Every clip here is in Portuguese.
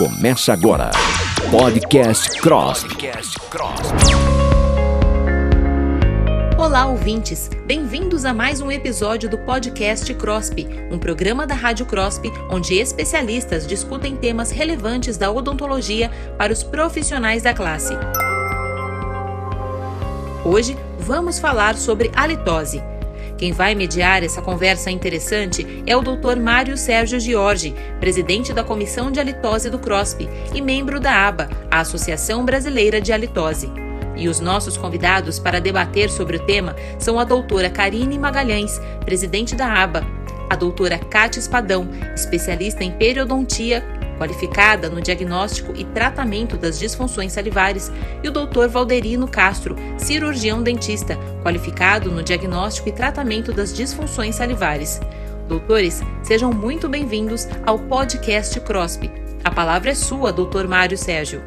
Começa agora. Podcast Cross. Olá, ouvintes! Bem-vindos a mais um episódio do podcast CROSP, um programa da Rádio CROSP onde especialistas discutem temas relevantes da odontologia para os profissionais da classe. Hoje vamos falar sobre halitose. Quem vai mediar essa conversa interessante é o Dr. Mário Sérgio Giorgi, presidente da Comissão de Halitose do CROSP e membro da ABA, a Associação Brasileira de Halitose. E os nossos convidados para debater sobre o tema são a doutora Karine Magalhães, presidente da ABA, a doutora Cátia Espadão, especialista em periodontia qualificada no diagnóstico e tratamento das disfunções salivares, e o Dr. Valderino Castro, cirurgião dentista, qualificado no diagnóstico e tratamento das disfunções salivares. Doutores, sejam muito bem-vindos ao podcast CROSP. A palavra é sua, Dr. Mário Sérgio.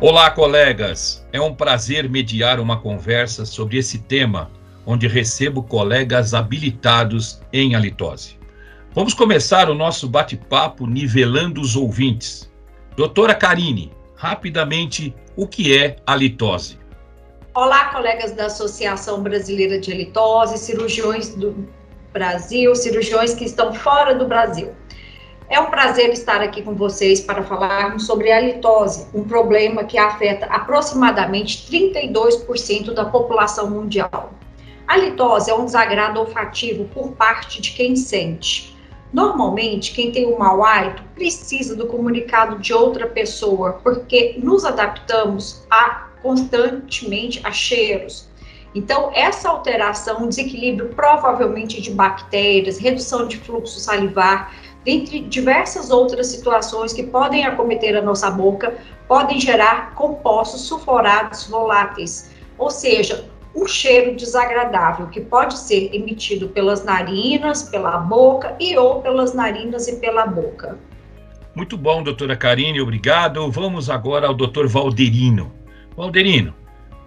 Olá, colegas. É um prazer mediar uma conversa sobre esse tema, onde recebo colegas habilitados em halitose. Vamos começar o nosso bate-papo nivelando os ouvintes. Doutora Karine, rapidamente, o que é a litose? Olá, colegas da Associação Brasileira de Litose, cirurgiões do Brasil, cirurgiões que estão fora do Brasil. É um prazer estar aqui com vocês para falarmos sobre a litose, um problema que afeta aproximadamente 32% da população mundial. A litose é um desagrado olfativo por parte de quem sente. Normalmente, quem tem um mau hálito precisa do comunicado de outra pessoa, porque nos adaptamos a constantemente a cheiros. Então, essa alteração, desequilíbrio provavelmente de bactérias, redução de fluxo salivar, dentre diversas outras situações que podem acometer a nossa boca, podem gerar compostos sulfurados voláteis. Ou seja, um cheiro desagradável que pode ser emitido pelas narinas, pela boca e ou pelas narinas e pela boca. Muito bom, doutora Karine, obrigado. Vamos agora ao doutor Valderino. Valderino,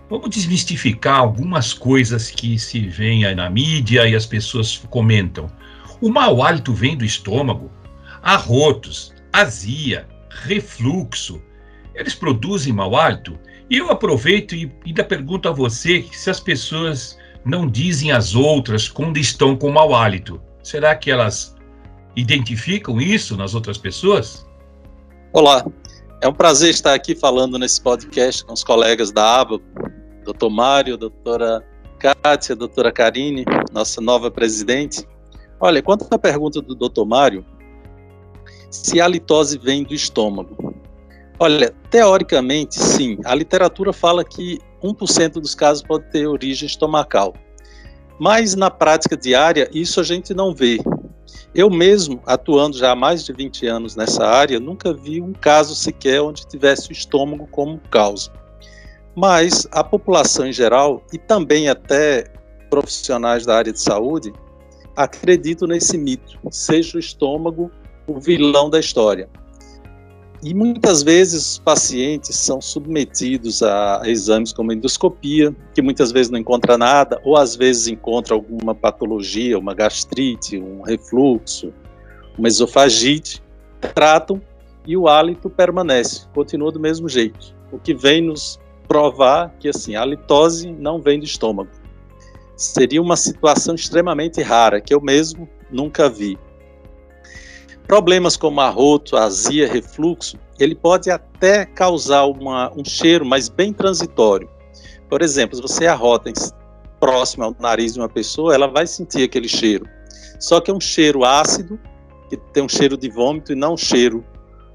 vamos desmistificar algumas coisas que se veem aí na mídia e as pessoas comentam. O mau hálito vem do estômago, arrotos, azia, refluxo. Eles produzem mau hálito? E eu aproveito e ainda pergunto a você se as pessoas não dizem às outras quando estão com mau hálito. Será que elas identificam isso nas outras pessoas? Olá, é um prazer estar aqui falando nesse podcast com os colegas da ABA, doutor Mário, doutora Kátia, doutora Karine, nossa nova presidente. Olha, quanto à pergunta do doutor Mário, se a litose vem do estômago. Olha, teoricamente, sim. A literatura fala que 1% dos casos pode ter origem estomacal. Mas na prática diária, isso a gente não vê. Eu mesmo, atuando já há mais de 20 anos nessa área, nunca vi um caso sequer onde tivesse o estômago como causa. Mas a população em geral, e também até profissionais da área de saúde, acreditam nesse mito, seja o estômago o vilão da história. E muitas vezes os pacientes são submetidos a exames como endoscopia, que muitas vezes não encontra nada, ou às vezes encontra alguma patologia, uma gastrite, um refluxo, uma esofagite, tratam e o hálito permanece, continua do mesmo jeito. O que vem nos provar que assim, a litose não vem do estômago. Seria uma situação extremamente rara, que eu mesmo nunca vi. Problemas como arroto, azia, refluxo, ele pode até causar uma, um cheiro, mas bem transitório. Por exemplo, se você arrota próximo ao nariz de uma pessoa, ela vai sentir aquele cheiro. Só que é um cheiro ácido, que tem um cheiro de vômito e não um cheiro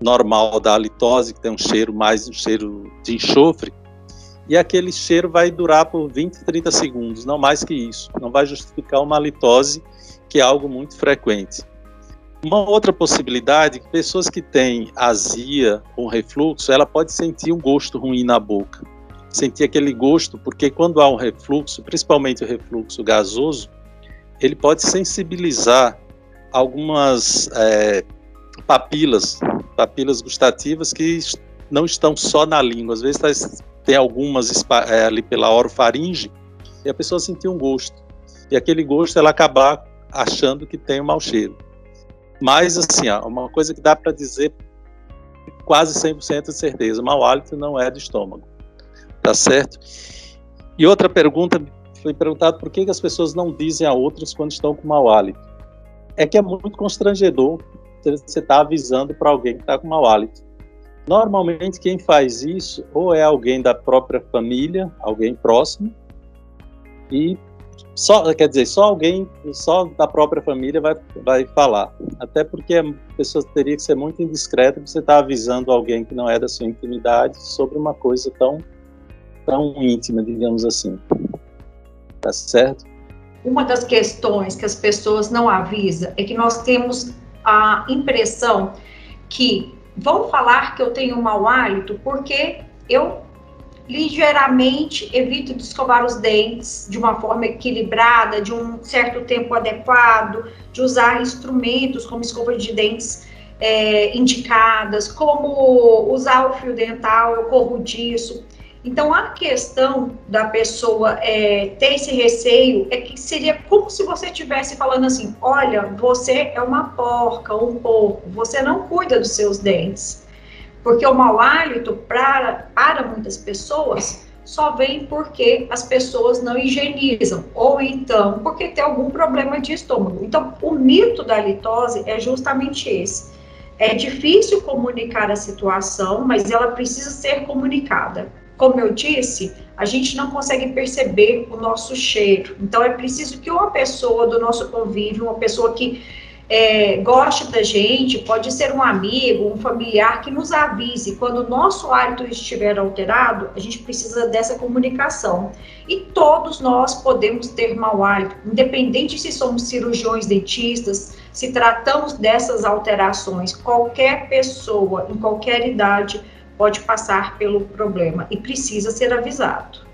normal da halitose, que tem um cheiro mais um cheiro de enxofre. E aquele cheiro vai durar por 20, 30 segundos, não mais que isso. Não vai justificar uma halitose, que é algo muito frequente. Uma outra possibilidade, pessoas que têm azia ou refluxo, ela pode sentir um gosto ruim na boca. Sentir aquele gosto, porque quando há um refluxo, principalmente o refluxo gasoso, ele pode sensibilizar algumas é, papilas, papilas gustativas que não estão só na língua. Às vezes tá, tem algumas é, ali pela orofaringe e a pessoa sentir um gosto. E aquele gosto ela acabar achando que tem um mau cheiro. Mas, assim, uma coisa que dá para dizer quase 100% de certeza, mau hálito não é do estômago. Tá certo? E outra pergunta, foi perguntado por que, que as pessoas não dizem a outras quando estão com mau hálito. É que é muito constrangedor você estar tá avisando para alguém que está com mau hálito. Normalmente quem faz isso ou é alguém da própria família, alguém próximo, e só, quer dizer, só alguém, só da própria família vai, vai falar. Até porque a pessoa teria que ser muito indiscreta você estar tá avisando alguém que não é da sua intimidade sobre uma coisa tão, tão íntima, digamos assim. Tá certo? Uma das questões que as pessoas não avisam é que nós temos a impressão que vão falar que eu tenho mau hálito porque eu ligeiramente evito de escovar os dentes de uma forma equilibrada, de um certo tempo adequado, de usar instrumentos como escova de dentes é, indicadas, como usar o fio dental, eu corro disso. Então, a questão da pessoa é, ter esse receio é que seria como se você estivesse falando assim: olha, você é uma porca, um porco, você não cuida dos seus dentes. Porque o mau hálito, para, para muitas pessoas, só vem porque as pessoas não higienizam, ou então porque tem algum problema de estômago. Então, o mito da litose é justamente esse. É difícil comunicar a situação, mas ela precisa ser comunicada. Como eu disse, a gente não consegue perceber o nosso cheiro. Então, é preciso que uma pessoa do nosso convívio, uma pessoa que é, goste da gente, pode ser um amigo, um familiar que nos avise quando o nosso hálito estiver alterado, a gente precisa dessa comunicação. E todos nós podemos ter mau hálito, independente se somos cirurgiões dentistas, se tratamos dessas alterações, qualquer pessoa, em qualquer idade, pode passar pelo problema e precisa ser avisado.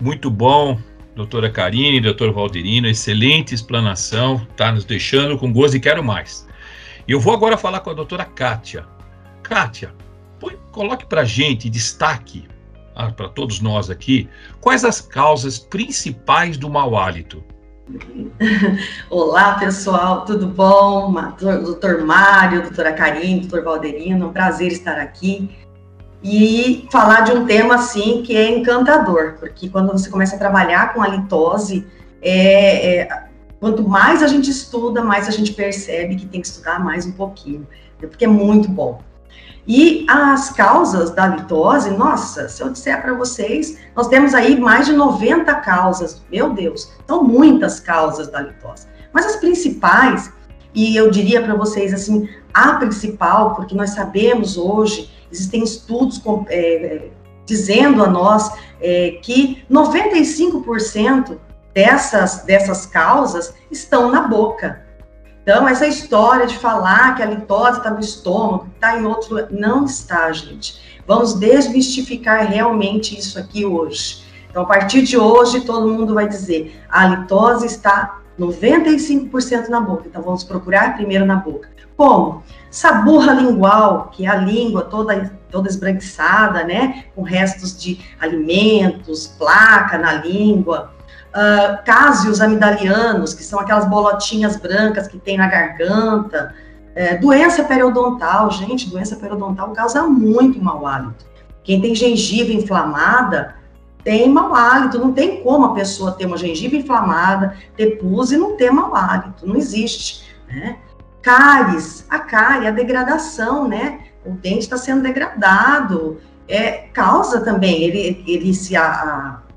Muito bom, doutora Karine, doutor Valderino, excelente explanação, está nos deixando com gozo e quero mais. Eu vou agora falar com a doutora Kátia. Kátia, põe, coloque para gente, destaque ah, para todos nós aqui, quais as causas principais do mau hálito? Olá, pessoal, tudo bom? Doutor Mário, doutora Karine, doutor Valderino, um prazer estar aqui e falar de um tema assim que é encantador, porque quando você começa a trabalhar com a litose, é, é, quanto mais a gente estuda, mais a gente percebe que tem que estudar mais um pouquinho, né, porque é muito bom. E as causas da litose, nossa, se eu disser para vocês, nós temos aí mais de 90 causas, meu Deus, são muitas causas da litose. Mas as principais, e eu diria para vocês assim, a principal, porque nós sabemos hoje Existem estudos com, é, dizendo a nós é, que 95% dessas, dessas causas estão na boca. Então, essa história de falar que a litose está no estômago, está em outro não está, gente. Vamos desmistificar realmente isso aqui hoje. Então, a partir de hoje, todo mundo vai dizer: a litose está 95% na boca. Então, vamos procurar primeiro na boca. Como? Saburra lingual, que é a língua toda, toda esbranquiçada, né? Com restos de alimentos, placa na língua. Uh, cásios amidalianos, que são aquelas bolotinhas brancas que tem na garganta. É, doença periodontal, gente, doença periodontal causa muito mau hálito. Quem tem gengiva inflamada tem mau hálito. Não tem como a pessoa ter uma gengiva inflamada, ter pus e não ter mau hálito. Não existe, né? Cáries, a cárie, a degradação, né? O dente está sendo degradado, é, causa também, ele, ele se a, a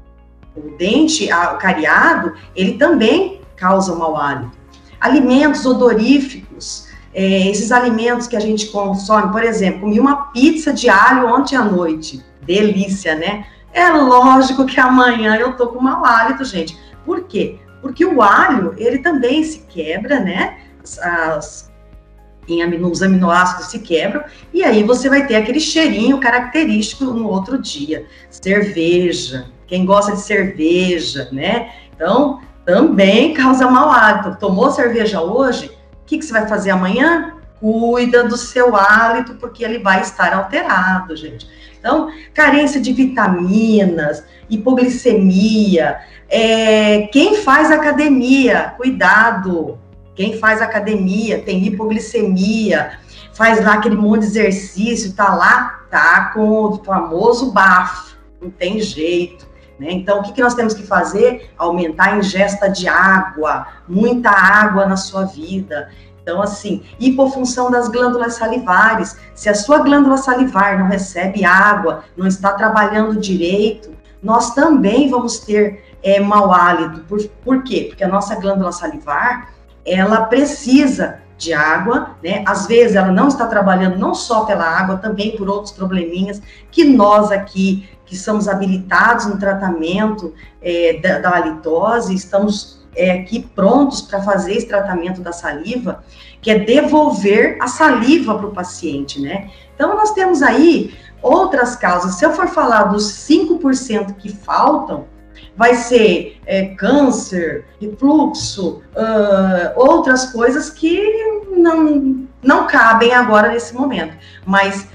o dente, a, o cariado, ele também causa mau hálito. Alimentos odoríficos, é, esses alimentos que a gente consome, por exemplo, comi uma pizza de alho ontem à noite, delícia, né? É lógico que amanhã eu tô com mau hálito, gente. Por quê? Porque o alho, ele também se quebra, né? As, em amino, os aminoácidos se quebram, e aí você vai ter aquele cheirinho característico no outro dia. Cerveja, quem gosta de cerveja, né? Então, também causa mau hálito. Tomou cerveja hoje, o que, que você vai fazer amanhã? Cuida do seu hálito, porque ele vai estar alterado, gente. Então, carência de vitaminas, hipoglicemia, é, quem faz academia, cuidado, quem faz academia tem hipoglicemia, faz lá aquele monte de exercício, tá lá, tá com o famoso bafo, não tem jeito. Né? Então, o que, que nós temos que fazer? Aumentar a ingesta de água, muita água na sua vida. Então, assim, hipofunção das glândulas salivares. Se a sua glândula salivar não recebe água, não está trabalhando direito, nós também vamos ter é, mau hálito. Por, por quê? Porque a nossa glândula salivar, ela precisa de água, né? Às vezes ela não está trabalhando não só pela água, também por outros probleminhas que nós aqui, que somos habilitados no tratamento é, da, da halitose, estamos é, aqui prontos para fazer esse tratamento da saliva, que é devolver a saliva para o paciente, né? Então, nós temos aí outras causas. Se eu for falar dos 5% que faltam, vai ser é, câncer, refluxo, uh, outras coisas que não, não cabem agora nesse momento. Mas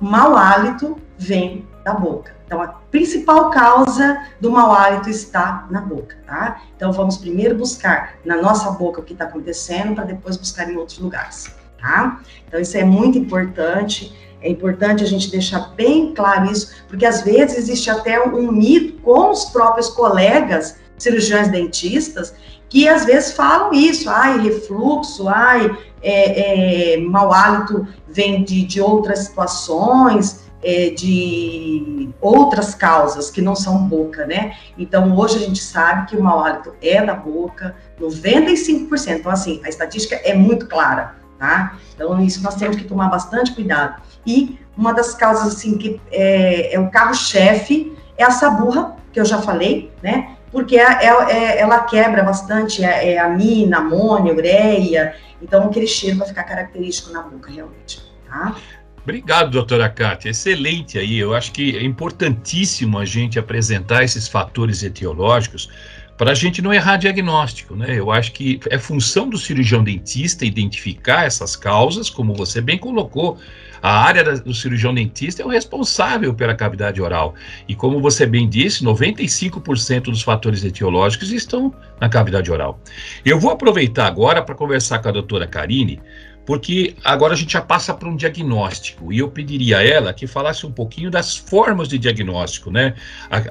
mau hálito vem da boca. Então, a principal causa do mau hálito está na boca, tá? Então, vamos primeiro buscar na nossa boca o que está acontecendo, para depois buscar em outros lugares, tá? Então, isso é muito importante. É importante a gente deixar bem claro isso, porque às vezes existe até um mito com os próprios colegas cirurgiões dentistas, que às vezes falam isso, ai, refluxo, ai, é, é, mau hálito vem de, de outras situações, é, de outras causas que não são boca, né? Então, hoje a gente sabe que o mau hálito é da boca, 95%. Então, assim, a estatística é muito clara, tá? Então, isso nós temos que tomar bastante cuidado. E uma das causas, assim, que é, é o carro-chefe é a saburra, que eu já falei, né? Porque é, é, é ela quebra bastante é, é amina, amônia, ureia, então aquele cheiro vai ficar característico na boca, realmente, tá? Obrigado, doutora Kátia. Excelente aí. Eu acho que é importantíssimo a gente apresentar esses fatores etiológicos para a gente não errar diagnóstico, né? Eu acho que é função do cirurgião dentista identificar essas causas, como você bem colocou. A área do cirurgião dentista é o responsável pela cavidade oral. E como você bem disse, 95% dos fatores etiológicos estão na cavidade oral. Eu vou aproveitar agora para conversar com a doutora Karine porque agora a gente já passa para um diagnóstico e eu pediria a ela que falasse um pouquinho das formas de diagnóstico, né?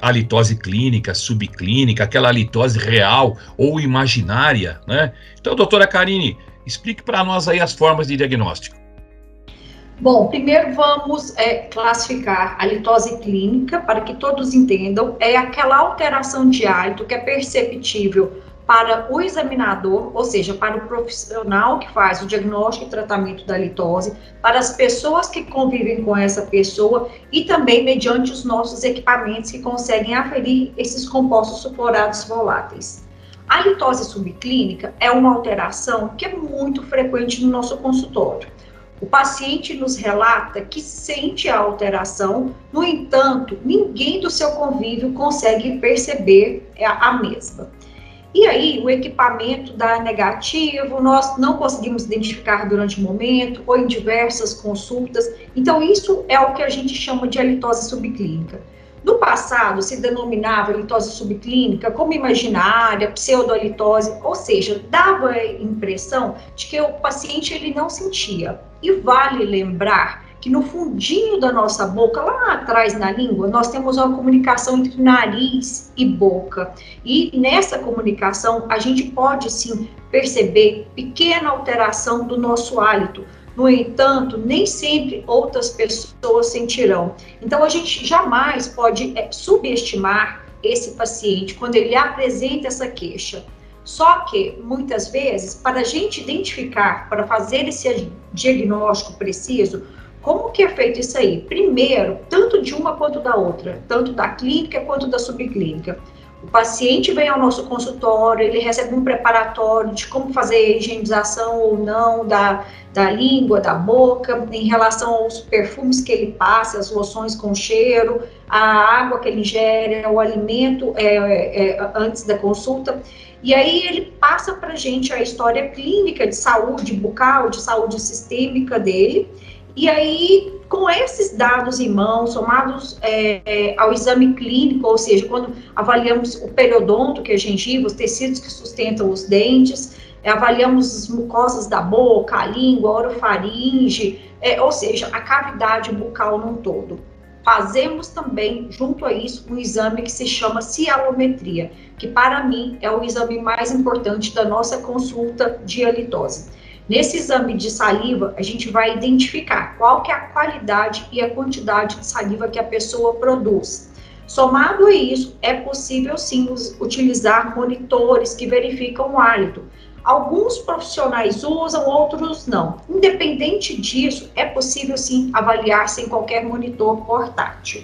A, litose clínica, subclínica, aquela litose real ou imaginária, né? Então, doutora Karine, explique para nós aí as formas de diagnóstico. Bom, primeiro vamos é, classificar a litose clínica para que todos entendam. É aquela alteração de hálito que é perceptível para o examinador, ou seja, para o profissional que faz o diagnóstico e tratamento da litose, para as pessoas que convivem com essa pessoa e também mediante os nossos equipamentos que conseguem aferir esses compostos sulfurados voláteis. A litose subclínica é uma alteração que é muito frequente no nosso consultório. O paciente nos relata que sente a alteração, no entanto, ninguém do seu convívio consegue perceber a mesma. E aí, o equipamento dá negativo, nós não conseguimos identificar durante o momento, ou em diversas consultas. Então, isso é o que a gente chama de halitose subclínica. No passado, se denominava litose subclínica como imaginária, pseudoalitose, ou seja, dava a impressão de que o paciente ele não sentia. E vale lembrar que no fundinho da nossa boca, lá atrás na língua, nós temos uma comunicação entre nariz e boca. E nessa comunicação, a gente pode sim perceber pequena alteração do nosso hálito. No entanto, nem sempre outras pessoas sentirão. Então, a gente jamais pode é, subestimar esse paciente quando ele apresenta essa queixa. Só que, muitas vezes, para a gente identificar, para fazer esse diagnóstico preciso, como que é feito isso aí? Primeiro, tanto de uma quanto da outra, tanto da clínica quanto da subclínica. O paciente vem ao nosso consultório, ele recebe um preparatório de como fazer higienização ou não da, da língua, da boca, em relação aos perfumes que ele passa, as loções com cheiro, a água que ele ingere, o alimento é, é, antes da consulta. E aí ele passa para a gente a história clínica de saúde bucal, de saúde sistêmica dele, e aí, com esses dados em mãos, somados é, é, ao exame clínico, ou seja, quando avaliamos o periodonto, que é gengiva, os tecidos que sustentam os dentes, é, avaliamos as mucosas da boca, a língua, a orofaringe, é, ou seja, a cavidade bucal num todo. Fazemos também, junto a isso, um exame que se chama cialometria, que para mim é o exame mais importante da nossa consulta de halitose. Nesse exame de saliva, a gente vai identificar qual que é a qualidade e a quantidade de saliva que a pessoa produz. Somado a isso, é possível sim utilizar monitores que verificam o hálito. Alguns profissionais usam, outros não. Independente disso, é possível sim avaliar sem qualquer monitor portátil.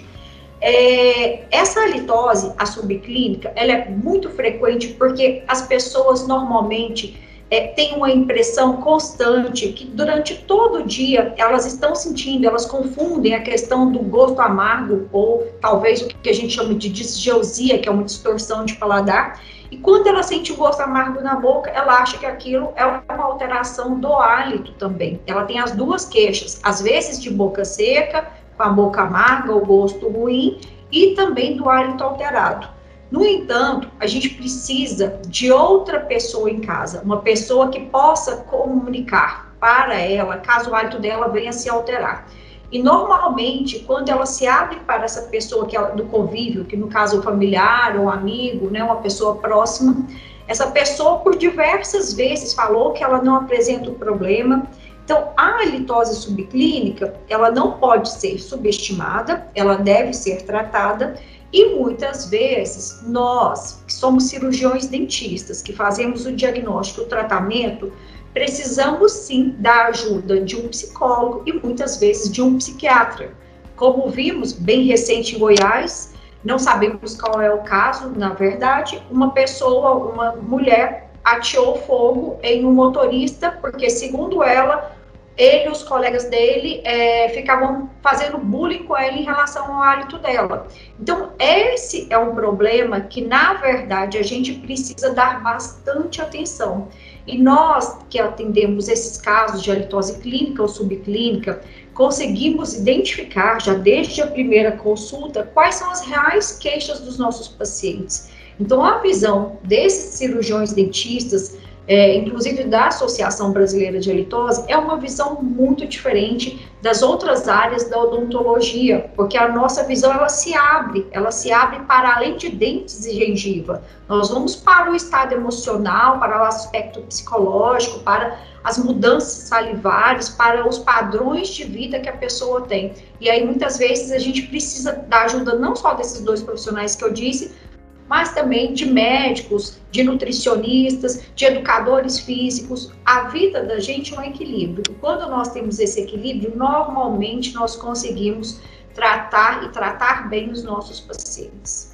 É, essa halitose, a subclínica, ela é muito frequente porque as pessoas normalmente é, têm uma impressão constante que durante todo o dia elas estão sentindo, elas confundem a questão do gosto amargo ou talvez o que a gente chama de disgeusia, que é uma distorção de paladar, e quando ela sente o gosto amargo na boca, ela acha que aquilo é uma alteração do hálito também. Ela tem as duas queixas, às vezes de boca seca, com a boca amarga, o gosto ruim, e também do hálito alterado. No entanto, a gente precisa de outra pessoa em casa, uma pessoa que possa comunicar para ela, caso o hálito dela venha a se alterar. E normalmente, quando ela se abre para essa pessoa que do convívio, que no caso é o familiar ou amigo, né, uma pessoa próxima, essa pessoa por diversas vezes falou que ela não apresenta o problema. Então, a halitose subclínica, ela não pode ser subestimada, ela deve ser tratada e muitas vezes nós, que somos cirurgiões dentistas, que fazemos o diagnóstico o tratamento, precisamos sim da ajuda de um psicólogo e muitas vezes de um psiquiatra. Como vimos bem recente em Goiás, não sabemos qual é o caso, na verdade, uma pessoa, uma mulher ateou fogo em um motorista porque, segundo ela, ele e os colegas dele é, ficavam fazendo bullying com ela em relação ao hálito dela. Então, esse é um problema que, na verdade, a gente precisa dar bastante atenção. E nós que atendemos esses casos de halitose clínica ou subclínica, conseguimos identificar já desde a primeira consulta quais são as reais queixas dos nossos pacientes. Então, a visão desses cirurgiões dentistas é, inclusive da Associação Brasileira de Halitose, é uma visão muito diferente das outras áreas da odontologia, porque a nossa visão ela se abre, ela se abre para além de dentes e gengiva. Nós vamos para o estado emocional, para o aspecto psicológico, para as mudanças salivares, para os padrões de vida que a pessoa tem. E aí muitas vezes a gente precisa da ajuda não só desses dois profissionais que eu disse, mas também de médicos, de nutricionistas, de educadores físicos. A vida da gente é um equilíbrio. Quando nós temos esse equilíbrio, normalmente nós conseguimos tratar e tratar bem os nossos pacientes.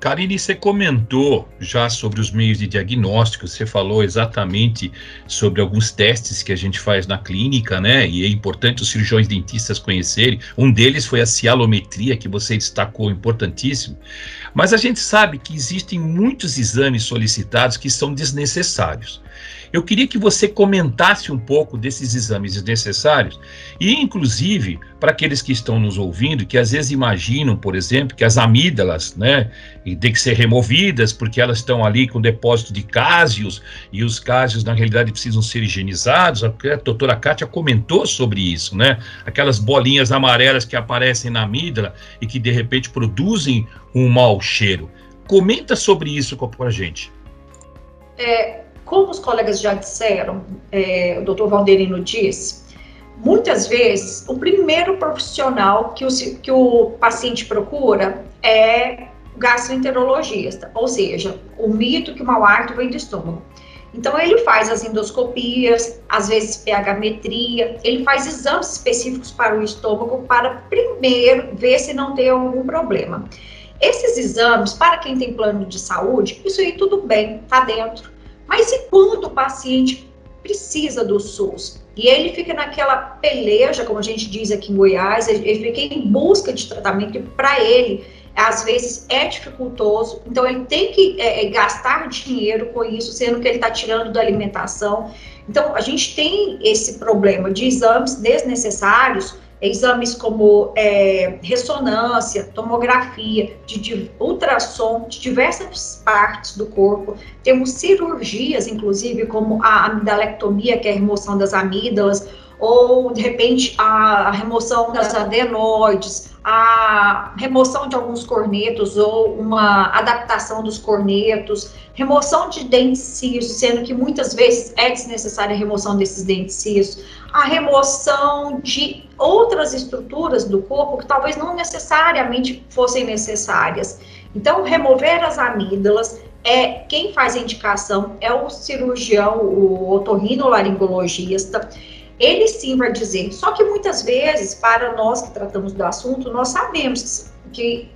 Karine, você comentou já sobre os meios de diagnóstico, você falou exatamente sobre alguns testes que a gente faz na clínica, né? E é importante os cirurgiões dentistas conhecerem. Um deles foi a cialometria, que você destacou, importantíssimo. Mas a gente sabe que existem muitos exames solicitados que são desnecessários. Eu queria que você comentasse um pouco desses exames necessários e, inclusive, para aqueles que estão nos ouvindo, que às vezes imaginam, por exemplo, que as amígdalas, né, têm que ser removidas porque elas estão ali com depósito de cásios e os cásios, na realidade, precisam ser higienizados. A doutora Kátia comentou sobre isso, né? Aquelas bolinhas amarelas que aparecem na amígdala e que, de repente, produzem um mau cheiro. Comenta sobre isso com a gente. É, como os colegas já disseram, é, o doutor Valderino disse, muitas vezes o primeiro profissional que o, que o paciente procura é o gastroenterologista, ou seja, o mito que o mau hálito vem do estômago. Então ele faz as endoscopias, às vezes pH-metria, ele faz exames específicos para o estômago para primeiro ver se não tem algum problema. Esses exames, para quem tem plano de saúde, isso aí tudo bem, tá dentro. Mas e quando o paciente precisa do SUS? E ele fica naquela peleja, como a gente diz aqui em Goiás, ele fica em busca de tratamento, e para ele, às vezes, é dificultoso, então ele tem que é, é gastar dinheiro com isso, sendo que ele está tirando da alimentação. Então, a gente tem esse problema de exames desnecessários exames como é, ressonância, tomografia, de, de ultrassom de diversas partes do corpo. Temos cirurgias, inclusive, como a amidalectomia, que é a remoção das amígdalas, ou de repente a, remoção das adenoides, a remoção de alguns cornetos ou uma adaptação dos cornetos, remoção de dentes cisos, sendo que muitas vezes é desnecessária a remoção desses dentes cisos, a remoção de outras estruturas do corpo que talvez não necessariamente fossem necessárias. Então, remover as amígdalas, é quem faz a indicação é o cirurgião, o otorrinolaringologista ele sim vai dizer. Só que muitas vezes, para nós que tratamos do assunto, nós sabemos que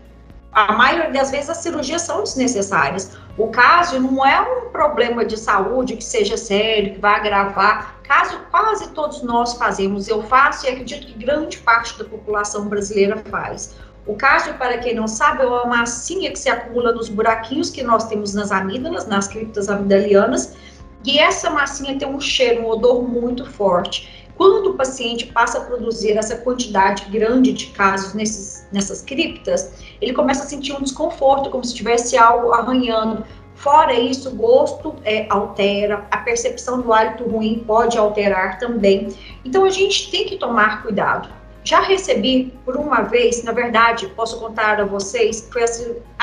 a maioria das vezes as cirurgias são desnecessárias. O caso não é um problema de saúde que seja sério, que vai agravar. Caso quase todos nós fazemos, eu faço e acredito que grande parte da população brasileira faz. O caso, para quem não sabe, é uma massinha que se acumula nos buraquinhos que nós temos nas amígdalas, nas criptas amidalianas, e essa massinha tem um cheiro, um odor muito forte. Quando o paciente passa a produzir essa quantidade grande de casos nesses, nessas criptas, ele começa a sentir um desconforto, como se tivesse algo arranhando. Fora isso, o gosto é, altera, a percepção do hálito ruim pode alterar também. Então a gente tem que tomar cuidado. Já recebi por uma vez, na verdade, posso contar a vocês, foi a,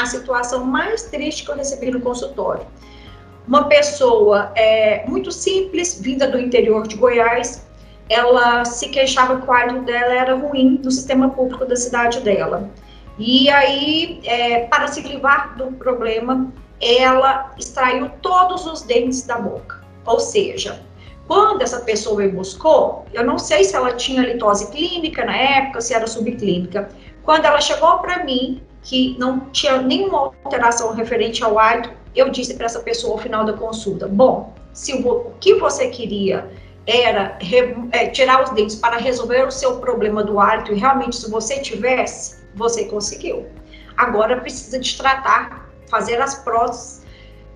a situação mais triste que eu recebi no consultório uma pessoa é, muito simples, vinda do interior de Goiás, ela se queixava que o hálito dela era ruim no sistema público da cidade dela. E aí, é, para se livrar do problema, ela extraiu todos os dentes da boca. Ou seja, quando essa pessoa me buscou, eu não sei se ela tinha litose clínica na época, se era subclínica. Quando ela chegou para mim, que não tinha nenhuma alteração referente ao hálito, eu disse para essa pessoa ao final da consulta: bom, se o, que você queria era é, tirar os dentes para resolver o seu problema do hálito, e realmente, se você tivesse, você conseguiu. Agora precisa de tratar, fazer as próteses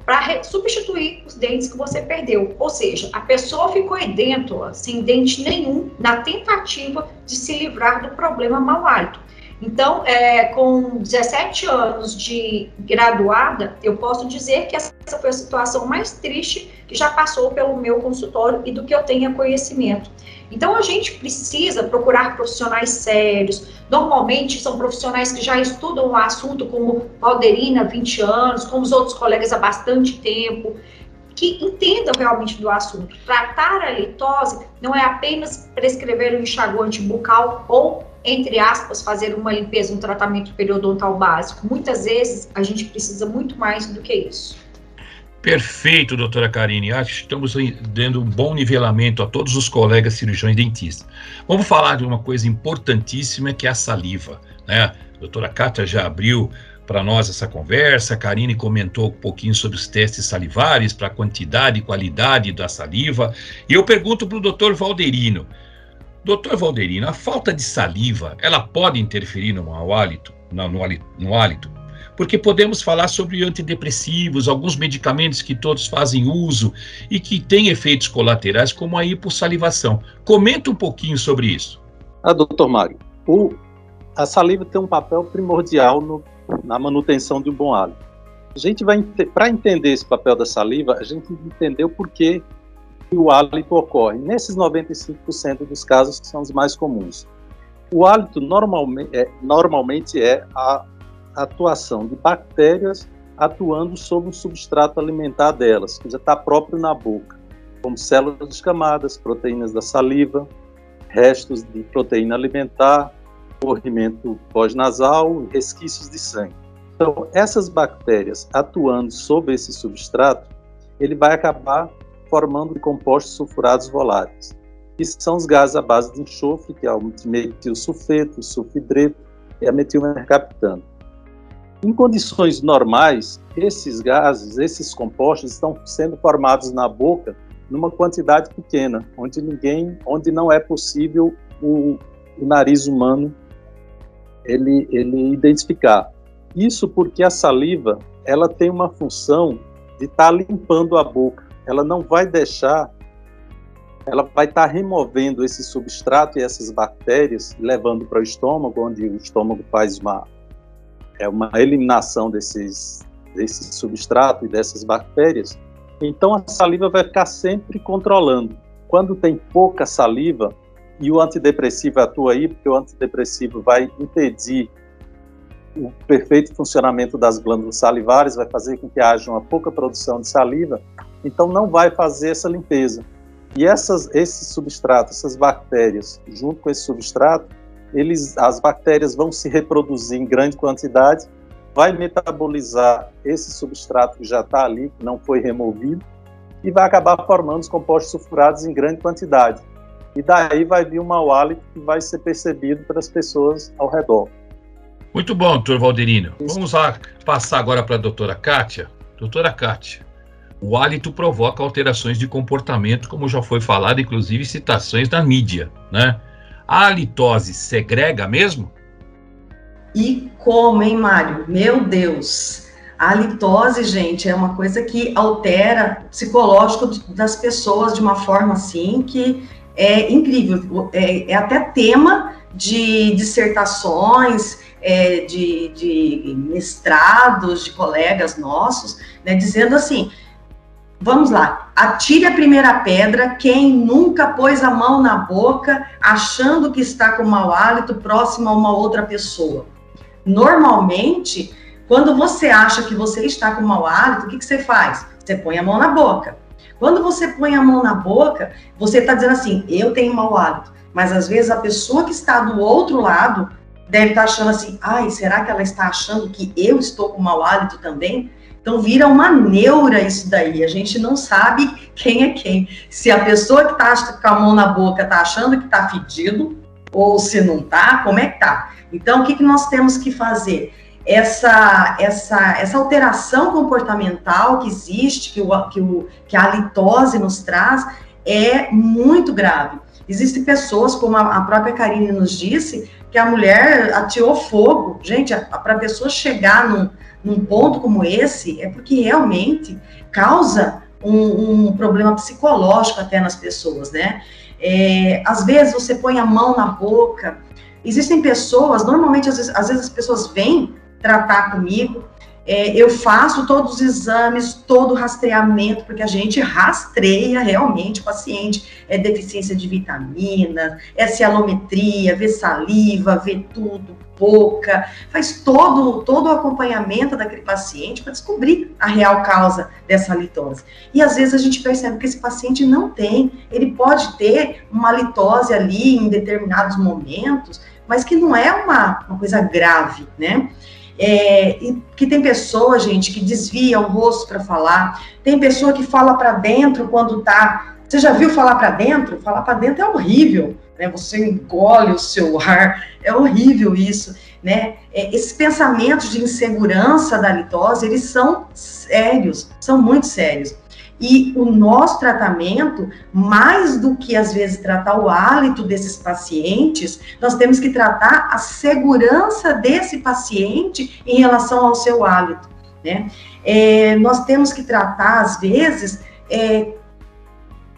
para substituir os dentes que você perdeu. Ou seja, a pessoa ficou idêntica, sem dente nenhum, na tentativa de se livrar do problema mau hálito. Então, é, com 17 anos de graduada, eu posso dizer que essa foi a situação mais triste que já passou pelo meu consultório e do que eu tenha conhecimento. Então, a gente precisa procurar profissionais sérios. Normalmente, são profissionais que já estudam o assunto, como Valderina, 20 anos, como os outros colegas há bastante tempo, que entendam realmente do assunto. Tratar a litose não é apenas prescrever um enxaguante bucal ou entre aspas, fazer uma limpeza, um tratamento periodontal básico. Muitas vezes a gente precisa muito mais do que isso. Perfeito, doutora Karine. Acho que estamos dando um bom nivelamento a todos os colegas cirurgiões dentistas. Vamos falar de uma coisa importantíssima que é a saliva. Né? A doutora Kátia já abriu para nós essa conversa, a Karine comentou um pouquinho sobre os testes salivares para a quantidade e qualidade da saliva. E eu pergunto para o doutor Valderino, Doutor Valderino, a falta de saliva, ela pode interferir no hálito, no, no, no hálito? Porque podemos falar sobre antidepressivos, alguns medicamentos que todos fazem uso e que têm efeitos colaterais, como a hipossalivação. Comenta um pouquinho sobre isso. Ah, doutor Mário, o, a saliva tem um papel primordial no, na manutenção de um bom hálito. A gente vai, para entender esse papel da saliva, a gente entendeu por que que o hálito ocorre. Nesses 95% dos casos que são os mais comuns. O hálito normalmente é, normalmente é a atuação de bactérias atuando sobre o substrato alimentar delas, que já está próprio na boca, como células descamadas, proteínas da saliva, restos de proteína alimentar, corrimento pós-nasal, resquícios de sangue. Então, essas bactérias atuando sobre esse substrato, ele vai acabar formando compostos sulfurados voláteis, que são os gases à base de enxofre, que é o metilsulfeto, o sulfidreto e a metilmercaptano. Em condições normais, esses gases, esses compostos estão sendo formados na boca numa quantidade pequena, onde ninguém, onde não é possível o, o nariz humano ele, ele identificar. Isso porque a saliva ela tem uma função de estar tá limpando a boca ela não vai deixar ela vai estar tá removendo esse substrato e essas bactérias, levando para o estômago, onde o estômago faz uma, é uma eliminação desses, desse substrato e dessas bactérias. Então a saliva vai ficar sempre controlando. Quando tem pouca saliva, e o antidepressivo atua aí, porque o antidepressivo vai impedir o perfeito funcionamento das glândulas salivares, vai fazer com que haja uma pouca produção de saliva, então não vai fazer essa limpeza. E essas, esse substrato, essas bactérias, junto com esse substrato, eles, as bactérias vão se reproduzir em grande quantidade, vai metabolizar esse substrato que já está ali, que não foi removido, e vai acabar formando os compostos sulfurados em grande quantidade. E daí vai vir um mau hálito que vai ser percebido pelas pessoas ao redor. Muito bom, doutor Valderino. Vamos lá passar agora para a doutora Kátia. Doutora Kátia, o hálito provoca alterações de comportamento, como já foi falado, inclusive citações da mídia, né? A halitose segrega mesmo? E como, hein, Mário? Meu Deus! A halitose, gente, é uma coisa que altera o psicológico das pessoas de uma forma assim que é incrível. É, é até tema de dissertações, é, de, de mestrados de colegas nossos, né, dizendo assim: Vamos lá, atire a primeira pedra quem nunca pôs a mão na boca achando que está com mau hálito próximo a uma outra pessoa. Normalmente, quando você acha que você está com mau hálito, o que, que você faz? Você põe a mão na boca. Quando você põe a mão na boca, você está dizendo assim: eu tenho mau hálito. Mas às vezes a pessoa que está do outro lado deve estar achando assim: ai, será que ela está achando que eu estou com mau hálito também? Então vira uma neura isso daí. A gente não sabe quem é quem. Se a pessoa que está com a mão na boca está achando que está fedido, ou se não está, como é que tá? Então, o que, que nós temos que fazer? Essa, essa, essa alteração comportamental que existe, que, o, que, o, que a halitose nos traz, é muito grave. Existem pessoas, como a, própria Karine nos disse, que a mulher ateou fogo. Gente, para a pessoa chegar num, num ponto como esse, é porque realmente causa um, um problema psicológico até nas pessoas, né? É, às vezes você põe a mão na boca. Existem pessoas, normalmente às vezes, às vezes as pessoas vêm tratar comigo é, eu faço todos os exames, todo o rastreamento, porque a gente rastreia realmente o paciente. É deficiência de vitamina, é cialometria, vê saliva, vê tudo, boca, faz todo, todo o acompanhamento daquele paciente para descobrir a real causa dessa litose. E às vezes a gente percebe que esse paciente não tem, ele pode ter uma litose ali em determinados momentos, mas que não é uma, uma coisa grave, né? É, que tem pessoa, gente, que desvia o rosto para falar, tem pessoa que fala para dentro quando tá. Você já viu falar para dentro? Falar para dentro é horrível, né? Você engole o seu ar, é horrível isso, né? É, esses pensamentos de insegurança da litose, eles são sérios, são muito sérios. E o nosso tratamento, mais do que às vezes tratar o hálito desses pacientes, nós temos que tratar a segurança desse paciente em relação ao seu hálito. Né? É, nós temos que tratar, às vezes, é,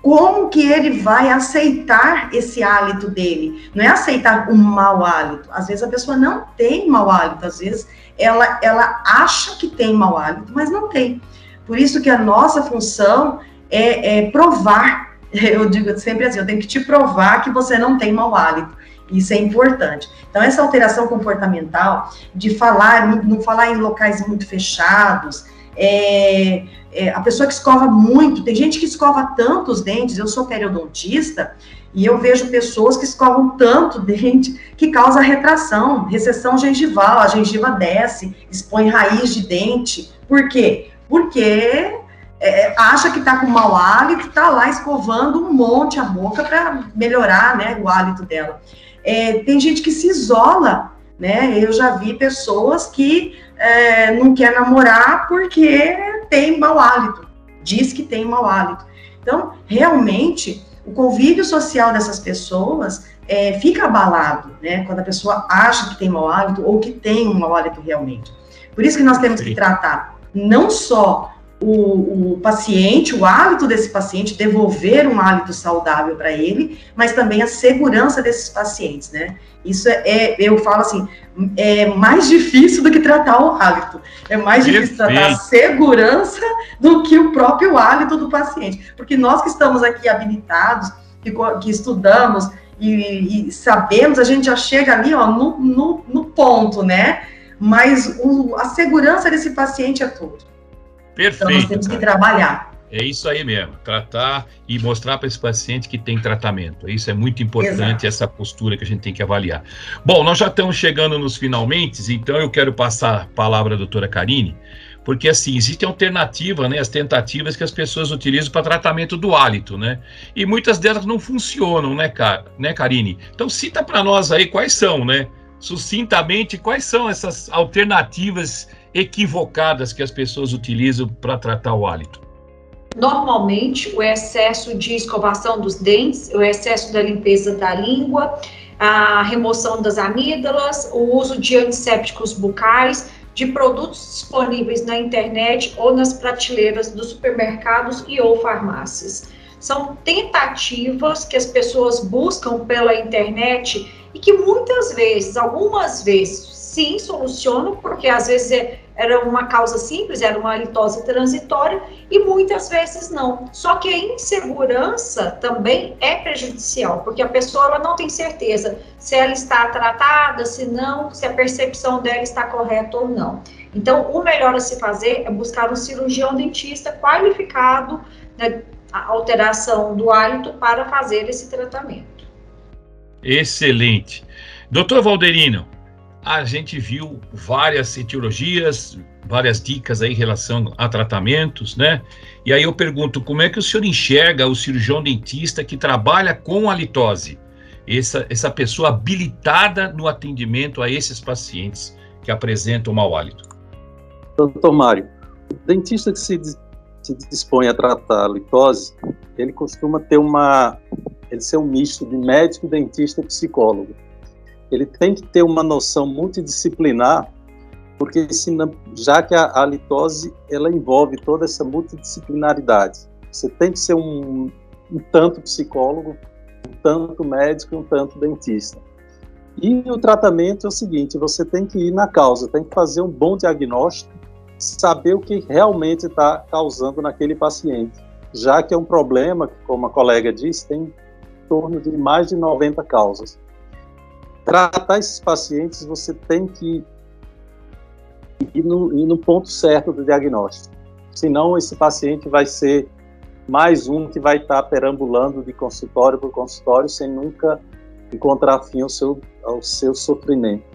como que ele vai aceitar esse hálito dele. Não é aceitar um mau hálito. Às vezes a pessoa não tem mau hálito, às vezes ela, ela acha que tem mau hálito, mas não tem. Por isso que a nossa função é, é provar. Eu digo sempre assim, eu tenho que te provar que você não tem mau hálito. Isso é importante. Então, essa alteração comportamental de falar, não falar em locais muito fechados, é, é, a pessoa que escova muito, tem gente que escova tanto os dentes, eu sou periodontista, e eu vejo pessoas que escovam tanto dente que causa retração, recessão gengival, a gengiva desce, expõe raiz de dente. Por quê? Porque é, acha que está com mau hálito, está lá escovando um monte a boca para melhorar né, o hálito dela. É, tem gente que se isola, né? Eu já vi pessoas que é, não quer namorar porque tem mau hálito, diz que tem mau hálito. Então, realmente, o convívio social dessas pessoas é, fica abalado, né? Quando a pessoa acha que tem mau hálito ou que tem um mau hálito realmente. Por isso que nós temos que tratar não só o, o, paciente, o hálito desse paciente, devolver um hálito saudável para ele, mas também a segurança desses pacientes, né? Isso é, é, eu falo assim, é mais difícil do que tratar o hálito. É mais Perfeito. difícil tratar a segurança do que o próprio hálito do paciente. Porque nós que estamos aqui habilitados, que, que estudamos e, e, sabemos, a gente já chega ali, ó, no, no, no ponto, né? Mas o, a segurança desse paciente é tudo. Perfeito. Então nós temos que trabalhar. É isso aí mesmo, tratar e mostrar para esse paciente que tem tratamento. Isso é muito importante, Exato. essa postura que a gente tem que avaliar. Bom, nós já estamos chegando nos finalmente, então eu quero passar a palavra à doutora Karine, porque assim, existe alternativa, né, as tentativas que as pessoas utilizam para tratamento do hálito, né? E muitas delas não funcionam, né, né Karine? Então cita para nós aí quais são, né? Sucintamente, quais são essas alternativas equivocadas que as pessoas utilizam para tratar o hálito? Normalmente, o excesso de escovação dos dentes, o excesso da limpeza da língua, a remoção das amígdalas, o uso de antissépticos bucais, de produtos disponíveis na internet ou nas prateleiras dos supermercados e ou farmácias. São tentativas que as pessoas buscam pela internet e que muitas vezes, algumas vezes, sim, solucionam, porque às vezes é era uma causa simples, era uma litose transitória, e muitas vezes não. Só que a insegurança também é prejudicial, porque a pessoa ela não tem certeza se ela está tratada, se não, se a percepção dela está correta ou não. Então, o melhor a se fazer é buscar um cirurgião dentista qualificado na alteração do hálito para fazer esse tratamento. Excelente. Doutor Valderino, a gente viu várias etiologias, várias dicas aí em relação a tratamentos, né? E aí eu pergunto, como é que o senhor enxerga o cirurgião dentista que trabalha com a litose? Essa, essa pessoa habilitada no atendimento a esses pacientes que apresentam mau hálito? Doutor Mário, o dentista que se, se dispõe a tratar a litose, ele costuma ter uma, ele ser um misto de médico, dentista psicólogo ele tem que ter uma noção multidisciplinar, porque já que a, a litose ela envolve toda essa multidisciplinaridade, você tem que ser um, um tanto psicólogo, um tanto médico um tanto dentista. E o tratamento é o seguinte: você tem que ir na causa, tem que fazer um bom diagnóstico, saber o que realmente está causando naquele paciente, já que é um problema que, como a colega disse, tem em torno de mais de 90 causas tratar esses pacientes, você tem que ir no, ir no ponto certo do diagnóstico. Senão, esse paciente vai ser mais um que vai estar perambulando de consultório por consultório sem nunca encontrar fim ao seu, ao seu sofrimento.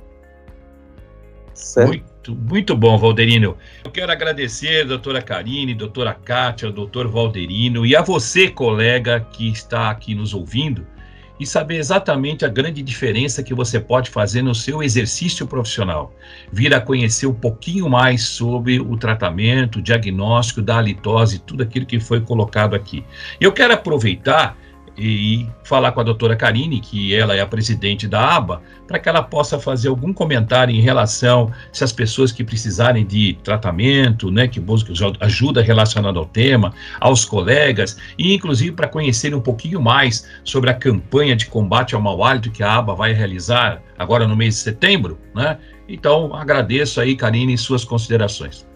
Certo? Muito, muito bom, Valderino. Eu quero agradecer a doutora Karine, doutora Kátia, doutor Valderino e a você, colega, que está aqui nos ouvindo e saber exatamente a grande diferença que você pode fazer no seu exercício profissional. Vir a conhecer um pouquinho mais sobre o tratamento, o diagnóstico da halitose, tudo aquilo que foi colocado aqui. Eu quero aproveitar e falar com a doutora Karine, que ela é a presidente da ABA, para que ela possa fazer algum comentário em relação se as pessoas que precisarem de tratamento, né, que buscam ajuda relacionada ao tema, aos colegas, e inclusive para conhecerem um pouquinho mais sobre a campanha de combate ao mau hálito que a ABA vai realizar agora no mês de setembro, né? Então, agradeço aí, Karine, suas considerações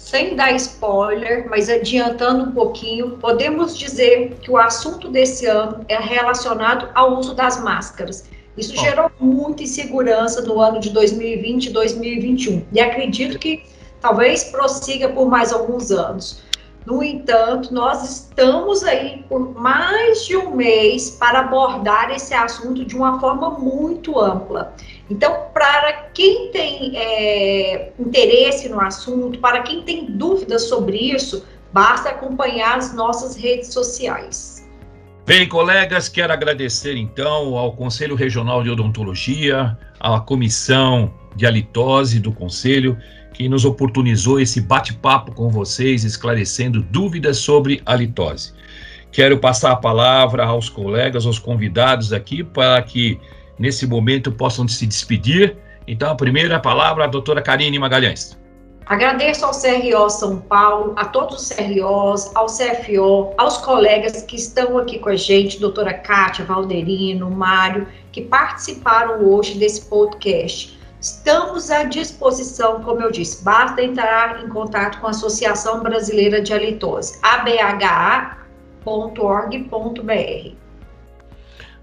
sem dar spoiler, mas adiantando um pouquinho, podemos dizer que o assunto desse ano é relacionado ao uso das máscaras. Isso oh. gerou muita insegurança no ano de 2020 e 2021. E acredito que talvez prossiga por mais alguns anos. No entanto, nós estamos aí por mais de um mês para abordar esse assunto de uma forma muito ampla. Então, para quem tem é, interesse no assunto, para quem tem dúvidas sobre isso, basta acompanhar as nossas redes sociais. Bem, colegas, quero agradecer então ao Conselho Regional de Odontologia, à Comissão de Halitose do Conselho que nos oportunizou esse bate-papo com vocês, esclarecendo dúvidas sobre a litose. Quero passar a palavra aos colegas, aos convidados aqui, para que nesse momento possam se despedir. Então, a primeira palavra, a doutora Karine Magalhães. Agradeço ao CRO São Paulo, a todos os CROs, ao CFO, aos colegas que estão aqui com a gente, doutora Kátia, Valderino, Mário, que participaram hoje desse podcast. Estamos à disposição, como eu disse, basta entrar em contato com a Associação Brasileira de Halitose, abha.org.br.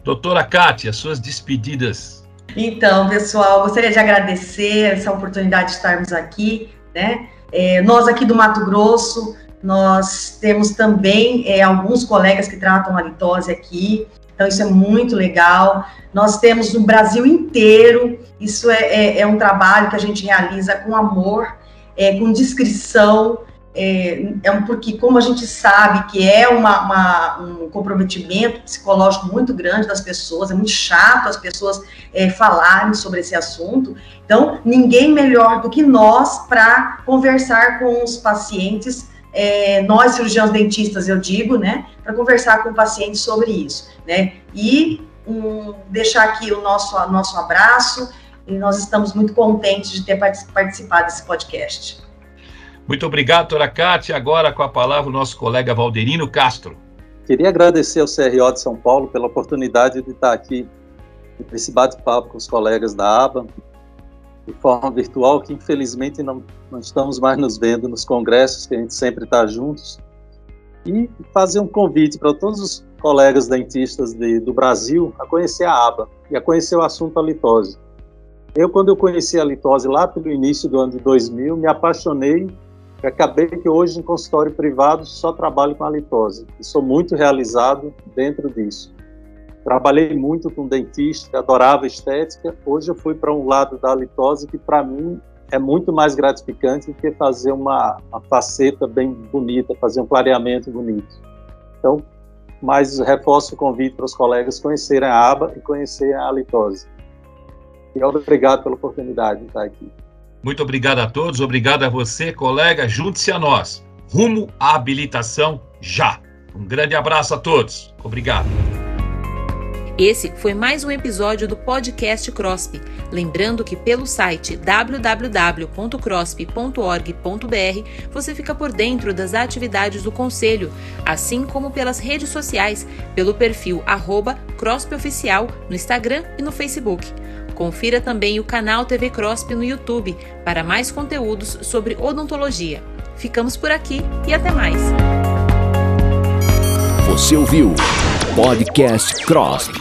Doutora Kátia, suas despedidas. Então, pessoal, gostaria de agradecer essa oportunidade de estarmos aqui né? É, nós aqui do Mato Grosso, nós temos também é, alguns colegas que tratam a litose aqui, então isso é muito legal. Nós temos no Brasil inteiro, isso é, é, é um trabalho que a gente realiza com amor, é, com discrição, é, é porque como a gente sabe que é uma, uma, um comprometimento psicológico muito grande das pessoas, é muito chato as pessoas é, falarem sobre esse assunto, então ninguém melhor do que nós para conversar com os pacientes, é, nós cirurgiões dentistas eu digo, né, para conversar com o paciente sobre isso, né, e um, deixar aqui o nosso, nosso abraço, e nós estamos muito contentes de ter participado desse podcast. Muito obrigado, doutora Cátia. Agora com a palavra o nosso colega Valderino Castro. Queria agradecer ao CRO de São Paulo pela oportunidade de estar aqui nesse bate-papo com os colegas da ABA, de forma virtual, que infelizmente não, não estamos mais nos vendo nos congressos, que a gente sempre está juntos, e fazer um convite para todos os colegas dentistas de, do Brasil a conhecer a ABA e a conhecer o assunto litose. Eu, quando eu conheci a litose lá pelo início do ano de 2000, me apaixonei acabei que hoje em consultório privado só trabalho com a litose e sou muito realizado dentro disso. Trabalhei muito com dentista, adorava estética. Hoje eu fui para um lado da litose que para mim é muito mais gratificante do que fazer uma, uma faceta bem bonita, fazer um clareamento bonito. Então, mais reforço o convite para os colegas conhecerem a aba e conhecerem a litose. E obrigado pela oportunidade de estar aqui. Muito obrigado a todos, obrigado a você, colega. Junte-se a nós. Rumo à habilitação já. Um grande abraço a todos. Obrigado. Esse foi mais um episódio do podcast CROSP. Lembrando que pelo site www.crosp.org.br você fica por dentro das atividades do Conselho, assim como pelas redes sociais, pelo perfil arroba CROSPOficial no Instagram e no Facebook. Confira também o canal TV CROSP no YouTube para mais conteúdos sobre odontologia. Ficamos por aqui e até mais. Você ouviu Podcast CROSP.